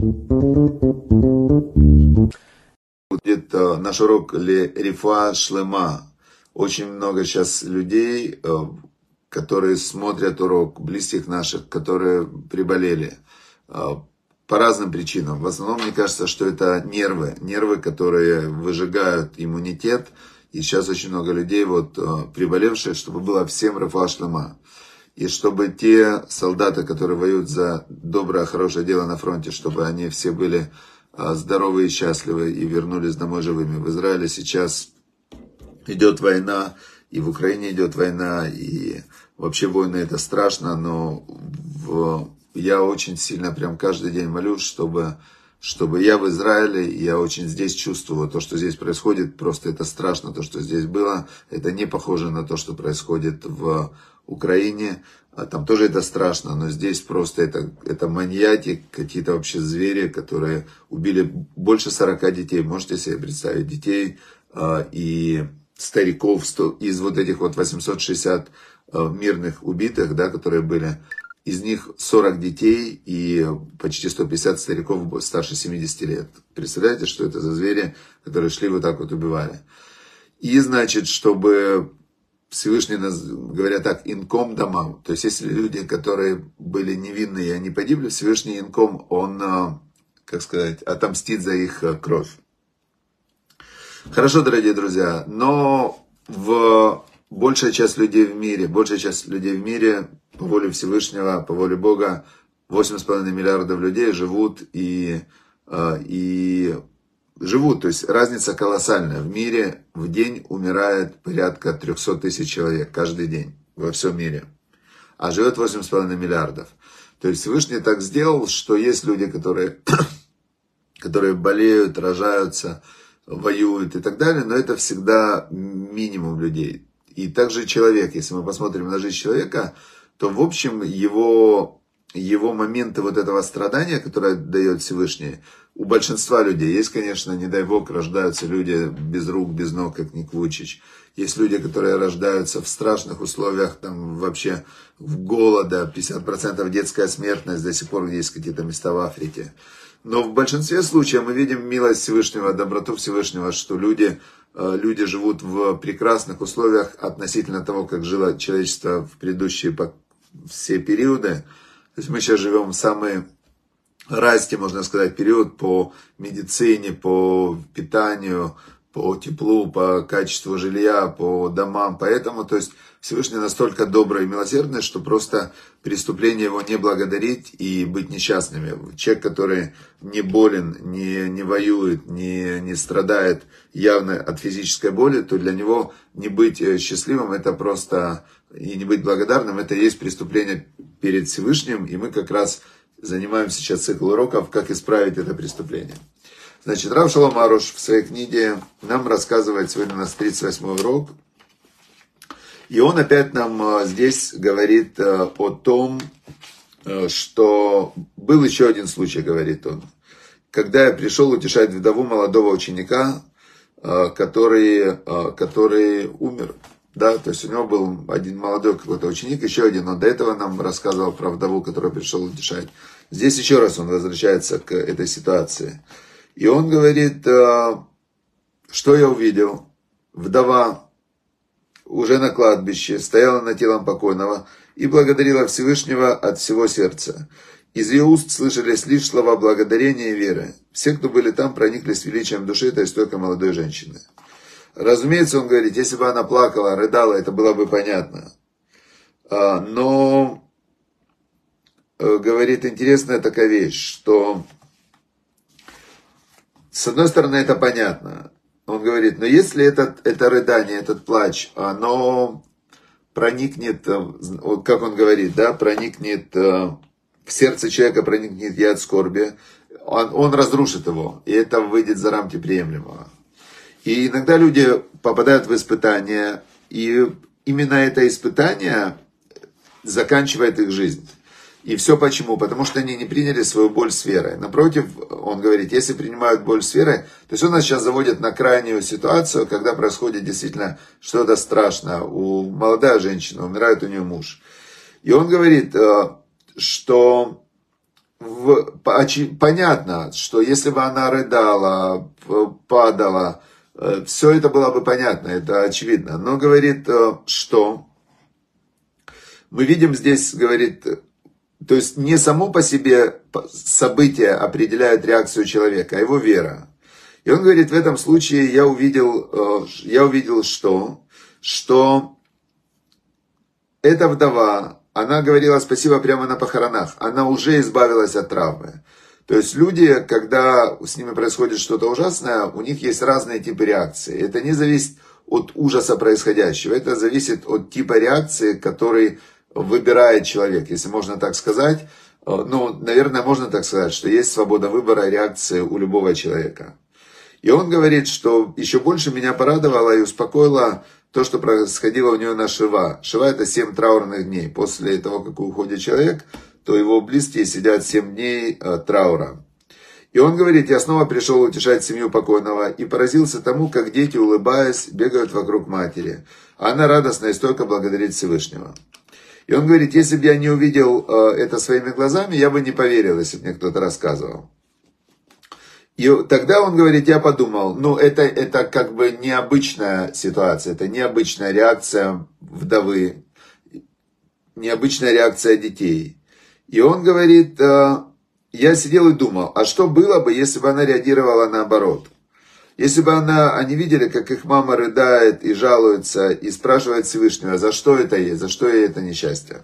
Будет э, наш урок Ле Рифа Шлема. Очень много сейчас людей, э, которые смотрят урок, близких наших, которые приболели э, по разным причинам. В основном, мне кажется, что это нервы, нервы, которые выжигают иммунитет. И сейчас очень много людей, вот, приболевших, чтобы было всем Рафа Шлема. И чтобы те солдаты, которые воюют за доброе, хорошее дело на фронте, чтобы они все были а, здоровы и счастливы и вернулись домой живыми. В Израиле сейчас идет война, и в Украине идет война, и вообще войны это страшно, но в, я очень сильно прям каждый день молюсь, чтобы, чтобы я в Израиле, я очень здесь чувствую то, что здесь происходит, просто это страшно, то, что здесь было, это не похоже на то, что происходит в Украине, а там тоже это страшно, но здесь просто это, это маньяки, какие-то вообще звери, которые убили больше 40 детей. Можете себе представить, детей э, и стариков из вот этих вот 860 э, мирных убитых, да, которые были. Из них 40 детей и почти 150 стариков старше 70 лет. Представляете, что это за звери, которые шли вот так вот убивали. И, значит, чтобы Всевышний, нас, говоря так, инком домам. То есть, если люди, которые были невинные, они погибли, Всевышний инком, он, э, как сказать, отомстит за их э, кровь. Хорошо, дорогие друзья, но в большая часть людей в мире, большая часть людей в мире, по воле Всевышнего, по воле Бога, 8,5 миллиардов людей живут и, э, и живут, то есть разница колоссальная. В мире в день умирает порядка 300 тысяч человек каждый день во всем мире. А живет 8,5 миллиардов. То есть Всевышний так сделал, что есть люди, которые, которые болеют, рожаются, воюют и так далее, но это всегда минимум людей. И также человек, если мы посмотрим на жизнь человека, то в общем его, его моменты вот этого страдания, которое дает Всевышний, у большинства людей. Есть, конечно, не дай бог, рождаются люди без рук, без ног, как Ник Вучич. Есть люди, которые рождаются в страшных условиях, там вообще в голода, 50% детская смертность, до сих пор есть какие-то места в Африке. Но в большинстве случаев мы видим милость Всевышнего, доброту Всевышнего, что люди, э, люди живут в прекрасных условиях относительно того, как жило человечество в предыдущие все периоды. То есть мы сейчас живем в самые райский, можно сказать, период по медицине, по питанию, по теплу, по качеству жилья, по домам. Поэтому, то есть, Всевышний настолько добрый и милосердный, что просто преступление его не благодарить и быть несчастными. Человек, который не болен, не, не воюет, не, не страдает явно от физической боли, то для него не быть э, счастливым, это просто, и не быть благодарным, это и есть преступление перед Всевышним. И мы как раз занимаемся сейчас цикл уроков «Как исправить это преступление». Значит, Рав Шаломаруш в своей книге нам рассказывает, сегодня у нас 38 урок, и он опять нам э, здесь говорит э, о том, э, что был еще один случай, говорит он, когда я пришел утешать вдову молодого ученика, который, который умер. Да, то есть у него был один молодой какой-то ученик, еще один, он до этого нам рассказывал про вдову, которая пришел утешать. Здесь еще раз он возвращается к этой ситуации. И он говорит, «А, что я увидел? Вдова уже на кладбище стояла над телом покойного и благодарила Всевышнего от всего сердца. Из ее уст слышались лишь слова благодарения и веры. Все, кто были там, прониклись величием души этой стойкой молодой женщины. Разумеется, он говорит, если бы она плакала, рыдала, это было бы понятно. А, но, э, говорит, интересная такая вещь, что с одной стороны это понятно. Он говорит, но если этот, это рыдание, этот плач, оно проникнет, э, как он говорит, да, проникнет э, в сердце человека, проникнет яд скорби, он, он разрушит его, и это выйдет за рамки приемлемого. И иногда люди попадают в испытания, и именно это испытание заканчивает их жизнь. И все почему? Потому что они не приняли свою боль с верой. Напротив, он говорит, если принимают боль с верой, то есть он нас сейчас заводит на крайнюю ситуацию, когда происходит действительно что-то страшное. У молодая женщина, умирает у нее муж. И он говорит, э, что в, понятно, что если бы она рыдала, падала, все это было бы понятно, это очевидно. Но говорит, э, что мы видим здесь, говорит, то есть не само по себе событие определяет реакцию человека, а его вера. И он говорит, в этом случае я увидел, э, я увидел что? Что эта вдова, она говорила спасибо прямо на похоронах, она уже избавилась от травмы. То есть люди, когда с ними происходит что-то ужасное, у них есть разные типы реакции. Это не зависит от ужаса происходящего, это зависит от типа реакции, который выбирает человек, если можно так сказать. Э, ну, наверное, можно так сказать, что есть свобода выбора реакции у любого человека. И он говорит, что еще больше меня порадовало и успокоило то, что происходило у него на Шива. Шива это 7 траурных дней. После того, как уходит человек, то его близкие сидят 7 дней э, траура. И он говорит, я снова пришел утешать семью покойного и поразился тому, как дети, улыбаясь, бегают вокруг матери. Она радостно и столько благодарит Всевышнего. И он говорит, если бы я не увидел э, это своими глазами, я бы не поверил, если бы мне кто-то рассказывал. И тогда он говорит, я подумал, ну это, это как бы необычная ситуация, это необычная реакция вдовы, необычная реакция детей. И он говорит, э, я сидел и думал, а что было бы, если бы она реагировала наоборот? Если бы она, они видели, как их мама рыдает и жалуется, и спрашивает Всевышнего, за что это ей, за что ей это несчастье.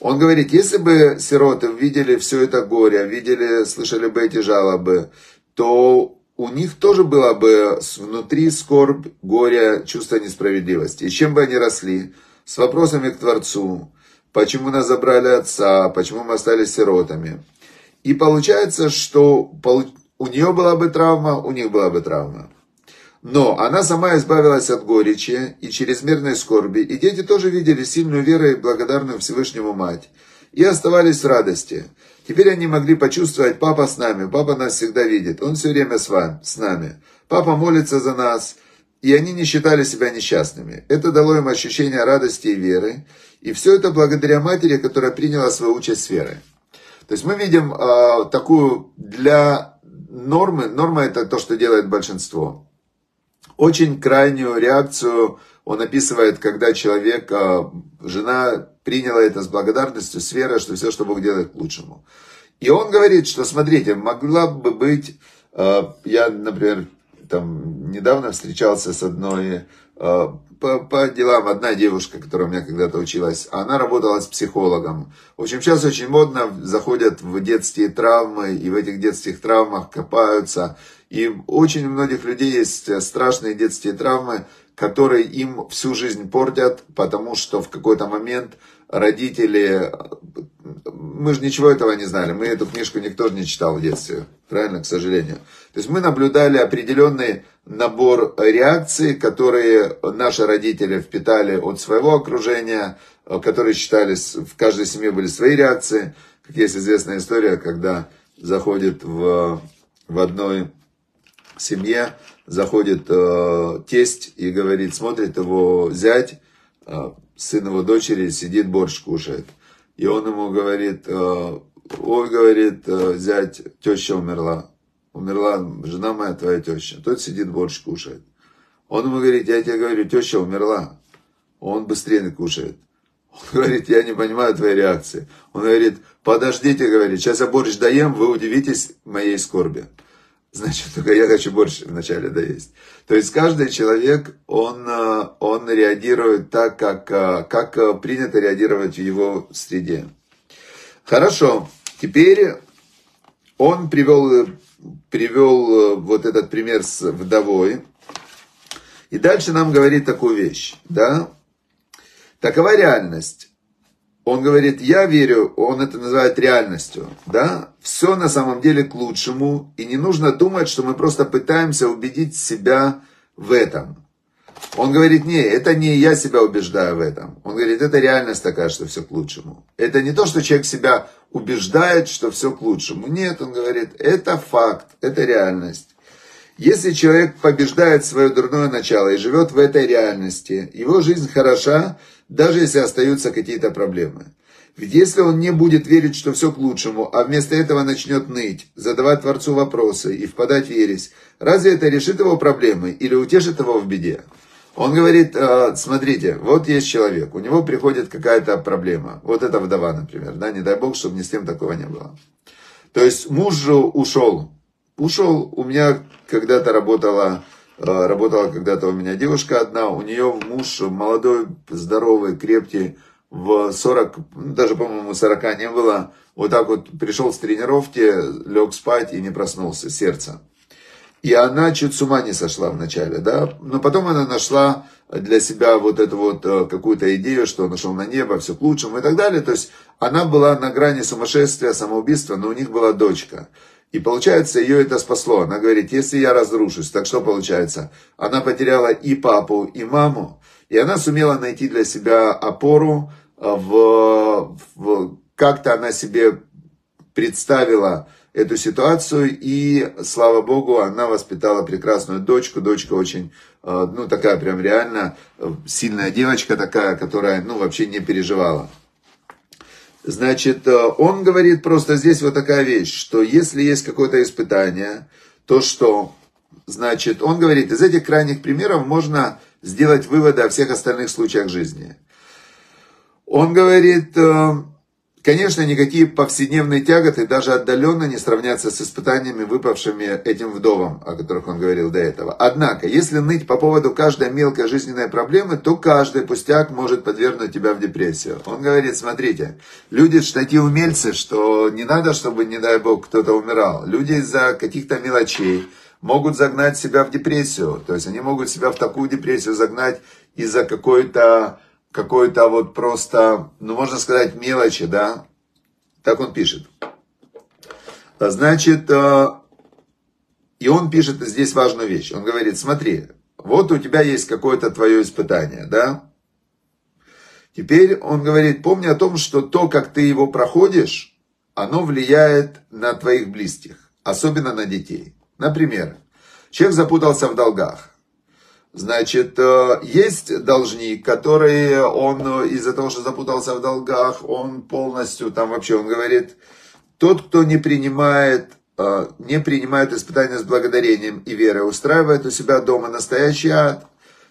Он говорит, если бы сироты видели все это горе, видели, слышали бы эти жалобы, то у них тоже было бы внутри скорбь, горе, чувство несправедливости. И чем бы они росли? С вопросами к Творцу. Почему нас забрали отца? Почему мы остались сиротами? И получается, что у нее была бы травма, у них была бы травма. Но она сама избавилась от горечи и чрезмерной скорби, и дети тоже видели сильную веру и благодарную Всевышнему мать, и оставались в радости. Теперь они могли почувствовать, папа с нами, папа нас всегда видит, он все время с вами, с нами. Папа молится за нас, и они не считали себя несчастными. Это дало им ощущение радости и веры, и все это благодаря матери, которая приняла свою участь с верой. То есть мы видим э, такую для нормы, норма это то, что делает большинство. Очень крайнюю реакцию он описывает, когда человек, а, жена приняла это с благодарностью, с верой, что все, что Бог делает к лучшему. И он говорит, что, смотрите, могла бы быть, а, я, например, там недавно встречался с одной а, по, по делам одна девушка, которая у меня когда-то училась, она работала с психологом. В общем, сейчас очень модно, заходят в детские травмы, и в этих детских травмах копаются. И очень у многих людей есть страшные детские травмы, которые им всю жизнь портят, потому что в какой-то момент родители... Мы же ничего этого не знали, мы эту книжку никто же не читал в детстве, правильно, к сожалению. То есть мы наблюдали определенный набор реакций, которые наши родители впитали от своего окружения, которые считались, в каждой семье были свои реакции. Как есть известная история, когда заходит в, в одной семье, заходит э, тесть и говорит, смотрит его зять, э, сын его дочери, сидит, борщ кушает. И он ему говорит, э, ой, говорит, э, зять, теща умерла умерла жена моя, твоя теща. Тот сидит, борщ кушает. Он ему говорит, я тебе говорю, теща умерла. Он быстрее кушает. Он говорит, я не понимаю твоей реакции. Он говорит, подождите, говорит, сейчас я борщ доем, вы удивитесь моей скорби. Значит, только я хочу борщ вначале доесть. То есть каждый человек, он, он реагирует так, как, как принято реагировать в его среде. Хорошо, теперь он привел привел э, вот этот пример с вдовой. И дальше нам говорит такую вещь, да? Такова реальность. Он говорит, я верю, он это называет реальностью, да? Все на самом деле к лучшему, и не нужно думать, что мы просто пытаемся убедить себя в этом. Он говорит, не, это не я себя убеждаю в этом. Он говорит, это реальность такая, что все к лучшему. Это не то, что человек себя убеждает, что все к лучшему. Нет, он говорит, это факт, это реальность. Если человек побеждает свое дурное начало и живет в этой реальности, его жизнь хороша, даже если остаются какие-то проблемы. Ведь если он не будет верить, что все к лучшему, а вместо этого начнет ныть, задавать Творцу вопросы и впадать в ересь, разве это решит его проблемы или утешит его в беде? Он говорит, «А, смотрите, вот есть человек, у него приходит какая-то проблема. Вот эта вдова, например, да, не дай бог, чтобы ни с кем такого не было. То есть муж ушел. Ушел. У меня когда-то работала, работала когда-то у меня девушка одна, у нее муж молодой, здоровый, крепкий, в 40, ну, даже, по-моему, 40 не было, вот так вот пришел с тренировки, лег спать и не проснулся, сердце. И она чуть с ума не сошла вначале, да, но потом она нашла для себя вот эту вот э, какую-то идею, что нашел на небо, все к лучшему и так далее. То есть она была на грани сумасшествия, самоубийства, но у них была дочка. И получается, ее это спасло. Она говорит, если я разрушусь, так что получается? Она потеряла и папу, и маму, и она сумела найти для себя опору э, в, в как-то она себе представила эту ситуацию, и, слава богу, она воспитала прекрасную дочку, дочка очень, э, ну, такая прям реально э, сильная девочка такая, которая, ну, вообще не переживала. Значит, он говорит просто здесь вот такая вещь, что если есть какое-то испытание, то что? Значит, он говорит, из этих крайних примеров можно сделать выводы о всех остальных случаях жизни. Он говорит, э, конечно, никакие повседневные тяготы даже отдаленно не сравнятся с испытаниями, выпавшими этим вдовам, о которых он говорил до этого. Однако, если ныть по поводу каждой мелкой жизненной проблемы, то каждый пустяк может подвергнуть тебя в депрессию. Он говорит, смотрите, люди такие умельцы, что не надо, чтобы, не дай бог, кто-то умирал. Люди из-за каких-то мелочей, могут загнать себя в депрессию. То есть они могут себя в такую депрессию загнать из-за какой-то какой-то вот просто, ну можно сказать, мелочи, да? Так он пишет. Значит, э, и он пишет здесь важную вещь. Он говорит, смотри, вот у тебя есть какое-то твое испытание, да? Теперь он говорит, помни о том, что то, как ты его проходишь, оно влияет на твоих близких, особенно на детей. Например, человек запутался в долгах. Значит, э, есть должник, который, он из-за того, что запутался в долгах, он полностью, там вообще, он говорит, тот, кто не принимает, э, не принимает испытания с благодарением и верой, устраивает у себя дома настоящий ад,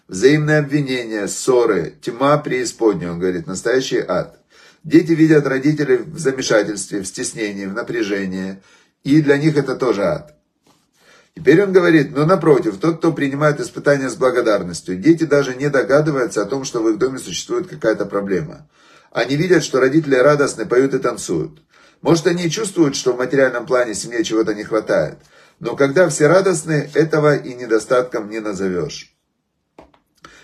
взаимные обвинения, ссоры, тьма преисподней, он говорит, настоящий ад. Дети видят родителей в замешательстве, в стеснении, в напряжении, и для них это тоже ад. Теперь он говорит, но напротив, тот, кто принимает испытания с благодарностью, дети даже не догадываются о том, что в их доме существует какая-то проблема. Они видят, что родители радостны, поют и танцуют. Может, они и чувствуют, что в материальном плане семье чего-то не хватает. Но когда все радостны, этого и недостатком не назовешь.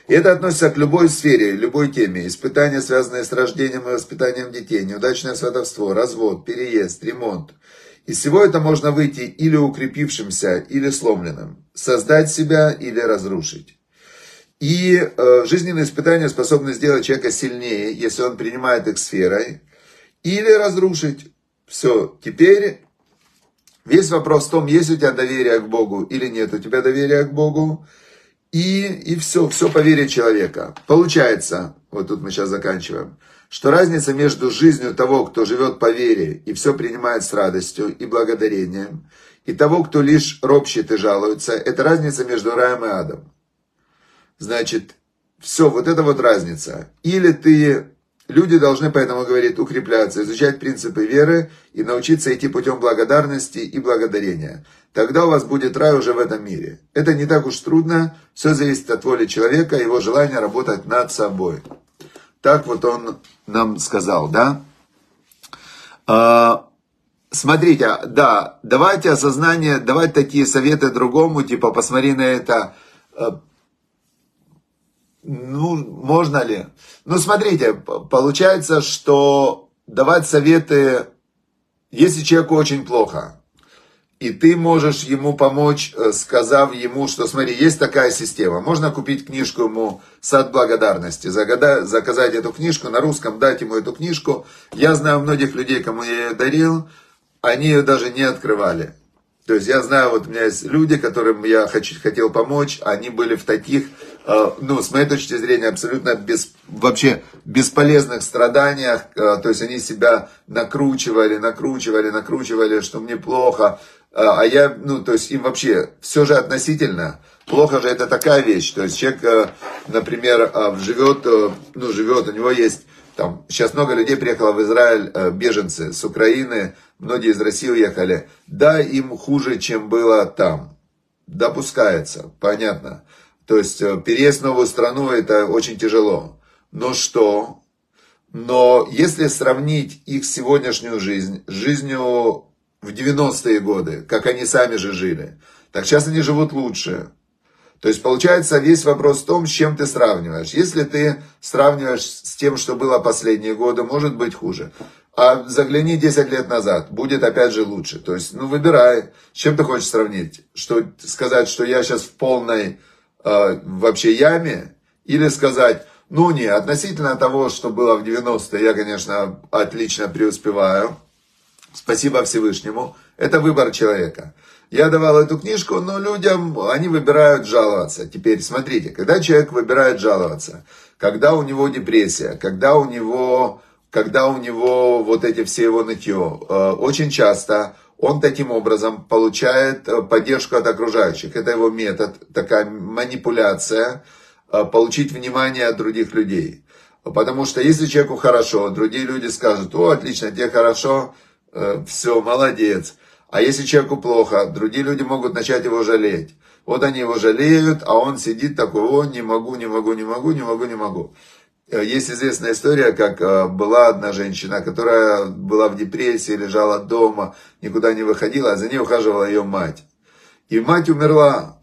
И это относится к любой сфере, любой теме. Испытания, связанные с рождением и воспитанием детей, неудачное сватовство, развод, переезд, ремонт – из всего это можно выйти или укрепившимся, или сломленным, создать себя или разрушить. И э, жизненные испытания способны сделать человека сильнее, если он принимает их сферой, или разрушить. Все, теперь весь вопрос в том, есть у тебя доверие к Богу или нет у тебя доверия к Богу. И, и все, все по вере человека. Получается, вот тут мы сейчас заканчиваем, что разница между жизнью того, кто живет по вере и все принимает с радостью и благодарением, и того, кто лишь ропщет и жалуется, это разница между раем и адом. Значит, все, вот это вот разница. Или ты, люди должны, поэтому говорит, укрепляться, изучать принципы веры и научиться идти путем благодарности и благодарения. Тогда у вас будет рай уже в этом мире. Это не так уж трудно, все зависит от воли человека, его желания работать над собой. Так вот он нам сказал, да? А, смотрите, да, давайте осознание, давайте такие советы другому, типа, посмотри на это, а, ну, можно ли? Ну, смотрите, получается, что давать советы, если человеку очень плохо, и ты можешь ему помочь, э, сказав ему, что смотри, есть такая система. Можно купить книжку ему «Сад благодарности», заказать эту книжку на русском, дать ему эту книжку. Я знаю многих людей, кому я ее дарил, они ее даже не открывали. То есть я знаю, вот у меня есть люди, которым я хочу, хотел помочь, они были в таких э, ну, с моей точки зрения, абсолютно без, вообще бесполезных страданиях, э, то есть они себя накручивали, накручивали, накручивали, что мне плохо, а я, ну, то есть им вообще все же относительно, плохо же это такая вещь, то есть человек, например, живет, ну, живет, у него есть там, сейчас много людей приехало в Израиль, беженцы с Украины, многие из России уехали. Да, им хуже, чем было там. Допускается, понятно. То есть э, переезд в новую страну это очень тяжело. Но что? Но если сравнить их сегодняшнюю жизнь с жизнью в 90-е годы, как они сами же жили, так сейчас они живут лучше. То есть получается весь вопрос в том, с чем ты сравниваешь. Если ты сравниваешь с тем, что было последние годы, может быть хуже. А загляни 10 лет назад, будет опять же лучше. То есть, ну выбирай, с чем ты хочешь сравнить. Что, сказать, что я сейчас в полной э, вообще яме, или сказать, ну не, относительно того, что было в 90-е, я, конечно, отлично преуспеваю. Спасибо Всевышнему. Это выбор человека. Я давал эту книжку, но людям, они выбирают жаловаться. Теперь смотрите, когда человек выбирает жаловаться, когда у него депрессия, когда у него когда у него вот эти все его нытье, э, очень часто он таким образом получает э, поддержку от окружающих. Это его метод, такая манипуляция, э, получить внимание от других людей. Потому что если человеку хорошо, другие люди скажут, о, отлично, тебе хорошо, все, молодец. А если человеку плохо, другие люди могут начать его жалеть. Вот они его жалеют, а он сидит такой, о, не могу, не могу, не могу, не могу, не могу. Э, есть известная история, как э, была одна женщина, которая была в депрессии, лежала дома, никуда не выходила, а за ней ухаживала ее мать. И мать умерла.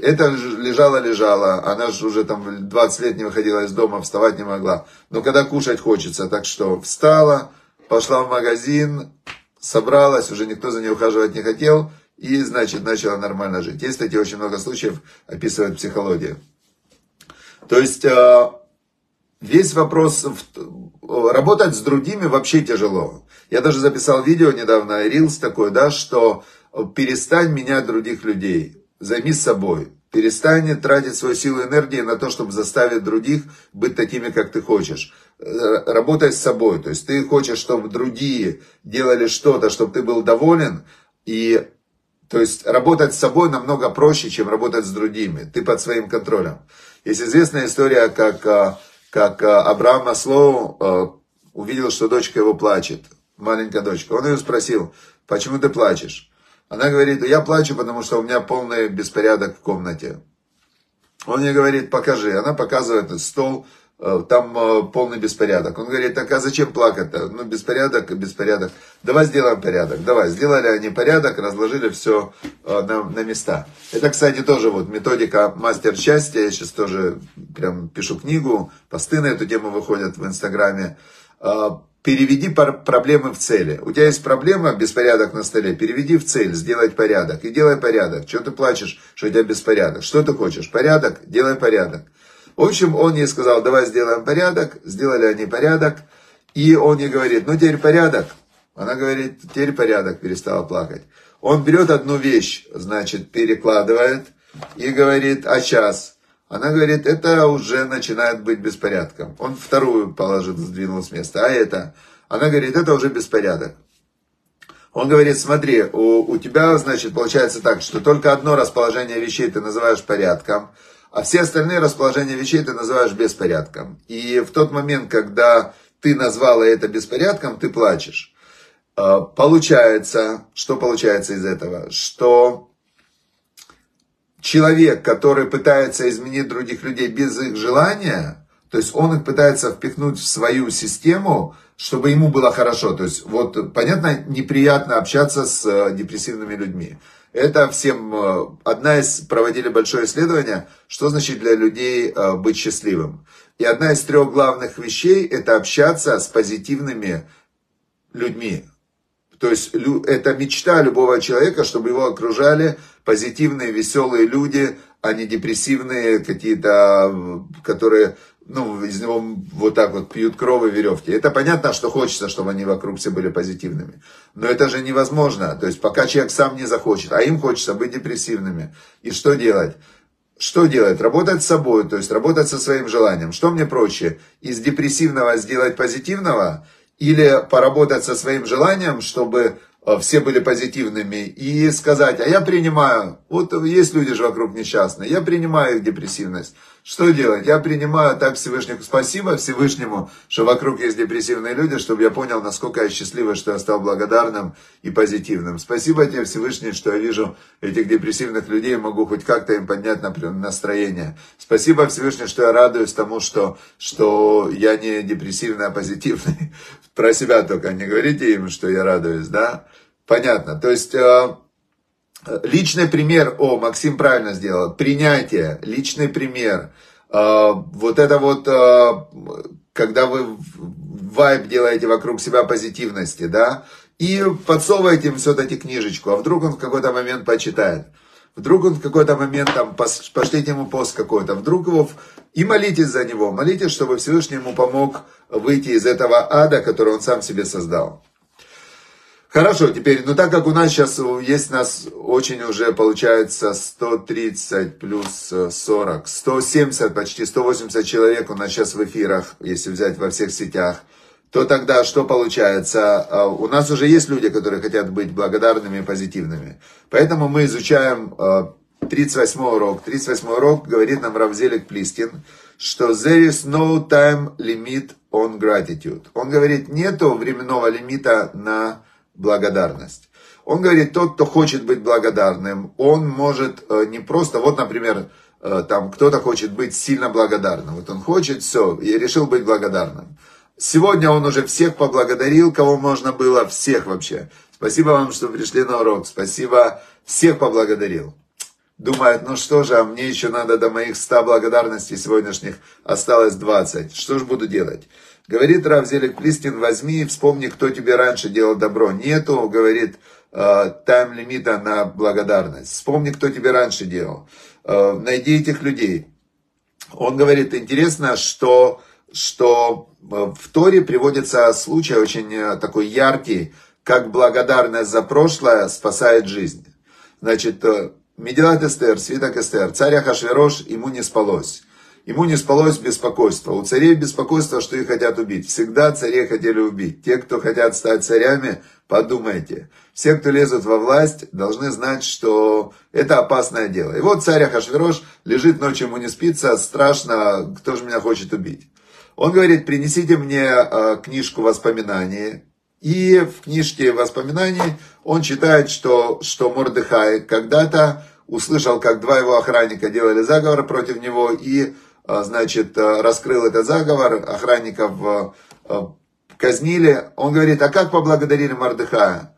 Это лежала-лежала, она же уже там 20 лет не выходила из дома, вставать не могла. Но когда кушать хочется, так что встала, пошла в магазин, собралась, уже никто за ней ухаживать не хотел, и, значит, начала нормально жить. Есть, кстати, очень много случаев, описывает психология. То есть, э, Весь вопрос, в... работать с другими вообще тяжело. Я даже записал видео недавно, Рилс такой, да, что перестань менять других людей, займись собой. Перестань тратить свою силу и энергию на то, чтобы заставить других быть такими, как ты хочешь. Работай с собой. То есть ты хочешь, чтобы другие делали что-то, чтобы ты был доволен. И то есть работать с собой намного проще, чем работать с другими. Ты под своим контролем. Есть известная история, как а, как э, Абрам Маслоу э, увидел, что дочка его плачет, маленькая дочка. Он ее спросил, почему ты плачешь? Она говорит, я плачу, потому что у меня полный беспорядок в комнате. Он ей говорит, покажи. Она показывает стол, Э, там э, полный беспорядок. Он говорит, так а зачем плакать-то? Ну, беспорядок, беспорядок. Давай сделаем порядок. Давай, сделали они порядок, разложили все э, на, на места. Это, кстати, тоже вот методика мастер счастья. Я сейчас тоже прям пишу книгу, посты на эту тему выходят в Инстаграме. Переведи проблемы в цели. У тебя есть проблема, беспорядок на столе, переведи в цель, сделать порядок. И делай порядок. Чего ты плачешь, что у тебя беспорядок? Что ты хочешь? Порядок? Делай порядок. В общем, он ей сказал, давай сделаем порядок. Сделали они порядок. И он ей говорит, ну теперь порядок. Она говорит, теперь порядок, перестала плакать. Он берет одну вещь, значит, перекладывает и говорит, а сейчас? Она говорит, это уже начинает быть беспорядком. Он вторую положил, сдвинул с места, а это? Она говорит, это уже беспорядок. Он говорит, смотри, у, у тебя, значит, получается так, что только одно расположение вещей ты называешь порядком, а все остальные расположения вещей ты называешь беспорядком. И в тот момент, когда ты назвала это беспорядком, ты плачешь. А, получается, что получается из этого? Что человек, который пытается изменить других людей без их желания, то есть он их пытается впихнуть в свою систему, чтобы ему было хорошо. То есть, вот, понятно, неприятно общаться с э, депрессивными людьми. Это всем, э, одна из, проводили большое исследование, что значит для людей э, быть счастливым. И одна из трех главных вещей, это общаться с позитивными людьми. То есть это мечта любого человека, чтобы его окружали позитивные, веселые люди, а не депрессивные какие-то, которые ну, из него вот так вот пьют кровь и веревки. Это понятно, что хочется, чтобы они вокруг все были позитивными. Но это же невозможно. То есть, пока человек сам не захочет, а им хочется быть депрессивными. И что делать? что делать? Работать с собой, то есть работать со своим желанием. Что мне проще? Из депрессивного сделать позитивного или поработать со своим желанием, чтобы э, все были позитивными и сказать, а я принимаю, вот есть люди же вокруг несчастные, я принимаю их депрессивность. Что делать? Я принимаю так Всевышнему. Спасибо Всевышнему, что вокруг есть депрессивные люди, чтобы я понял, насколько я счастливый, что я стал благодарным и позитивным. Спасибо тебе, Всевышний, что я вижу этих депрессивных людей, могу хоть как-то им поднять настроение. Спасибо Всевышний, что я радуюсь тому, что, что я не депрессивный, а позитивный. Про себя только не говорите им, что я радуюсь, да? Понятно. То есть э, Личный пример, о, Максим правильно сделал, принятие, личный пример. А, вот это вот, а, когда вы вайб делаете вокруг себя позитивности, да, и подсовываете им все-таки книжечку, а вдруг он в какой-то момент почитает. Вдруг он в какой-то момент там, пошлите ему пост какой-то, вдруг его, и молитесь за него, молитесь, чтобы Всевышний ему помог выйти из этого ада, который он сам себе создал. Хорошо, теперь, ну так как у нас сейчас есть нас очень уже получается 130 плюс 40, 170, почти 180 человек у нас сейчас в эфирах, если взять во всех сетях, то тогда что получается? А, у нас уже есть люди, которые хотят быть благодарными и позитивными. Поэтому мы изучаем 38 а, урок. 38 урок говорит нам Равзелик Плистин, что there is no time limit on gratitude. Он говорит, нету временного лимита на благодарность. Он говорит, тот, кто хочет быть благодарным, он может э, не просто, вот, например, э, там кто-то хочет быть сильно благодарным. Вот он хочет, все, и решил быть благодарным. Сегодня он уже всех поблагодарил, кого можно было, всех вообще. Спасибо вам, что пришли на урок. Спасибо, всех поблагодарил. Думает, ну что же, а мне еще надо до моих 100 благодарностей сегодняшних осталось 20. Что же буду делать? Говорит Равзелик Плистин, возьми и вспомни, кто тебе раньше делал добро. Нету, говорит, э, тайм-лимита на благодарность. Вспомни, кто тебе раньше делал. Э, найди этих людей. Он говорит, интересно, что, что э, в Торе приводится случай очень такой яркий, как благодарность за прошлое спасает жизнь. Значит, Медилат Эстер, свиток Эстер, царь Ахашверош, ему не спалось. Ему не спалось беспокойство. У царей беспокойство, что их хотят убить. Всегда царей хотели убить. Те, кто хотят стать царями, подумайте. Все, кто лезут во власть, должны знать, что это опасное дело. И вот царь Ахашверош лежит ночью, ему не спится, страшно, кто же меня хочет убить. Он говорит, принесите мне э, книжку воспоминаний. И в книжке воспоминаний он читает, что, что Мордыхай когда-то услышал, как два его охранника делали заговор против него, и а, значит, а, раскрыл этот заговор, охранников а, казнили. Он говорит, а как поблагодарили Мардыхая?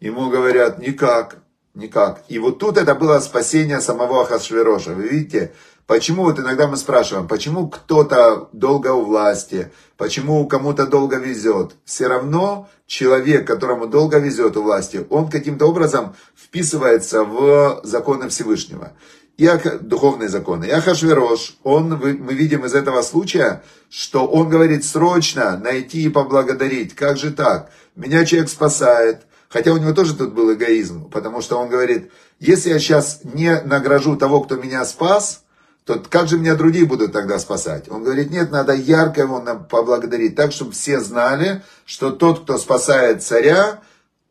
Ему говорят, никак, никак. И вот тут это было спасение самого Ахасшвероша. Вы видите, почему вот иногда мы спрашиваем, почему кто-то долго у власти, почему кому-то долго везет. Все равно человек, которому долго везет у власти, он каким-то образом вписывается в законы Всевышнего и духовные законы. И Ахашверош, он, мы видим из этого случая, что он говорит срочно найти и поблагодарить. Как же так? Меня человек спасает. Хотя у него тоже тут был эгоизм, потому что он говорит, если я сейчас не награжу того, кто меня спас, то как же меня другие будут тогда спасать? Он говорит, нет, надо ярко его поблагодарить, так, чтобы все знали, что тот, кто спасает царя,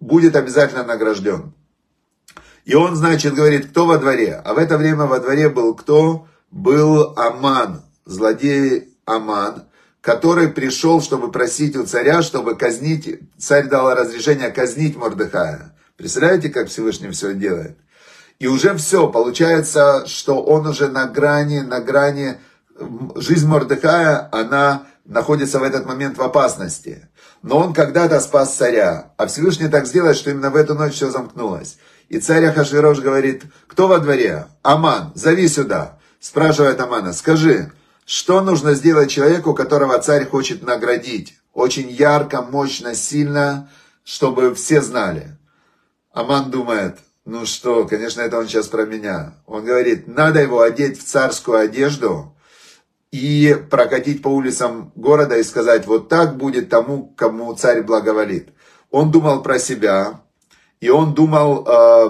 будет обязательно награжден. И он, значит, говорит, кто во дворе? А в это время во дворе был кто? Был Аман, злодей Аман, который пришел, чтобы просить у царя, чтобы казнить, царь дал разрешение казнить Мордыхая. Представляете, как Всевышний все делает? И уже все, получается, что он уже на грани, на грани, жизнь Мордыхая, она находится в этот момент в опасности. Но он когда-то спас царя, а Всевышний так сделает, что именно в эту ночь все замкнулось. И царь Ахашвирош говорит, кто во дворе? Аман, зови сюда. Спрашивает Амана, скажи, что нужно сделать человеку, которого царь хочет наградить? Очень ярко, мощно, сильно, чтобы все знали. Аман думает, ну что, конечно, это он сейчас про меня. Он говорит, надо его одеть в царскую одежду и прокатить по улицам города и сказать, вот так будет тому, кому царь благоволит. Он думал про себя, и он думал, э,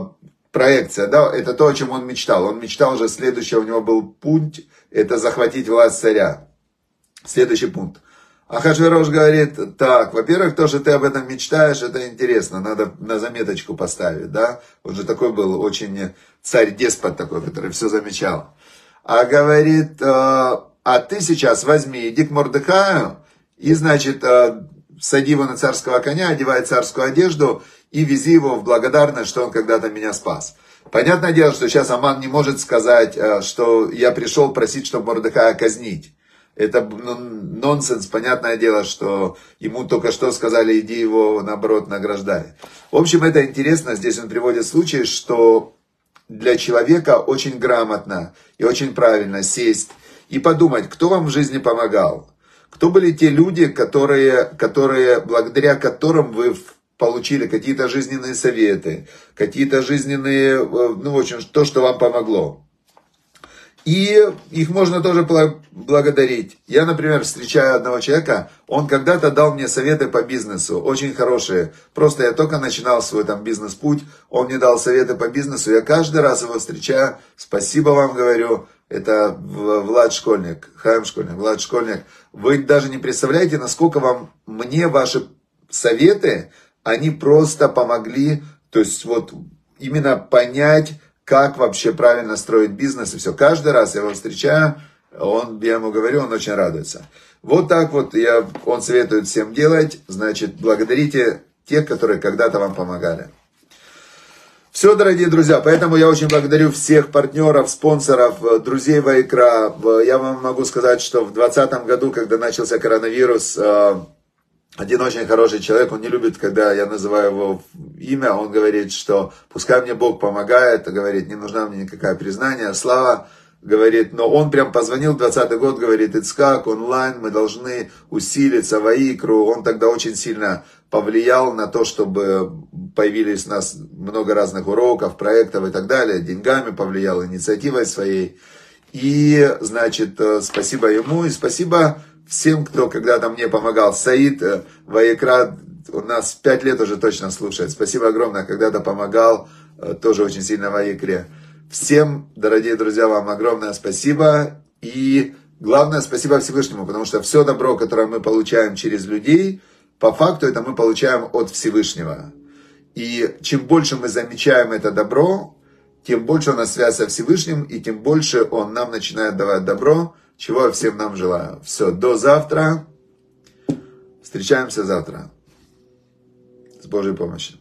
проекция, да, это то, о чем он мечтал. Он мечтал уже, следующий у него был пункт, это захватить власть царя. Следующий пункт. Ахашвирош говорит, так, во-первых, то, что ты об этом мечтаешь, это интересно, надо на заметочку поставить, да. Он же такой был очень царь-деспот такой, который все замечал. А говорит, э, а ты сейчас возьми, иди к Мордыхаю, и, значит, э, сади его на царского коня, одевай царскую одежду и вези его в благодарность, что он когда-то меня спас. Понятное дело, что сейчас Аман не может сказать, э, что я пришел просить, чтобы Мордыхая казнить. Это ну, нонсенс, понятное дело, что ему только что сказали, иди его, наоборот, награждай. В общем, это интересно, здесь он приводит случай, что для человека очень грамотно и очень правильно сесть и подумать, кто вам в жизни помогал. Кто были те люди, которые, которые, благодаря которым вы получили какие-то жизненные советы, какие-то жизненные, э, ну, в общем, то, что вам помогло. И их можно тоже благодарить. Я, например, встречаю одного человека, он когда-то дал мне советы по бизнесу, очень хорошие. Просто я только начинал свой там бизнес-путь, он мне дал советы по бизнесу, я каждый раз его встречаю, спасибо вам говорю, это Влад Школьник, Хайм Школьник, Влад Школьник. Вы даже не представляете, насколько вам, мне ваши советы, они просто помогли, то есть вот именно понять, как вообще правильно строить бизнес и все. Каждый раз я его встречаю, он, я ему говорю, он очень радуется. Вот так вот я, он советует всем делать. Значит, благодарите тех, которые когда-то вам помогали. Все, дорогие друзья, поэтому я очень благодарю всех партнеров, спонсоров, друзей Вайкра. Я вам могу сказать, что в 2020 году, когда начался коронавирус, э, один очень хороший человек, он не любит, когда я называю его имя, он говорит, что пускай мне Бог помогает, говорит, не нужна мне никакая признание, слава, говорит, но он прям позвонил 20 год, говорит, Ицкак, онлайн, мы должны усилиться в АИКРу, он тогда очень сильно повлиял на то, чтобы появились у нас много разных уроков, проектов и так далее, деньгами повлиял, инициативой своей, и, значит, э, спасибо ему, и спасибо всем, кто когда-то мне помогал. Саид э, Ваекра у нас пять лет уже точно слушает. Спасибо огромное, когда-то помогал, э, тоже очень сильно Ваекре. Всем, дорогие друзья, вам огромное спасибо. И главное, спасибо Всевышнему, потому что все добро, которое мы получаем через людей, по факту это мы получаем от Всевышнего. И чем больше мы замечаем это добро, тем больше у нас связь со Всевышним, и тем больше он нам начинает давать добро, чего я всем нам желаю. Все, до завтра. Встречаемся завтра. С Божьей помощью.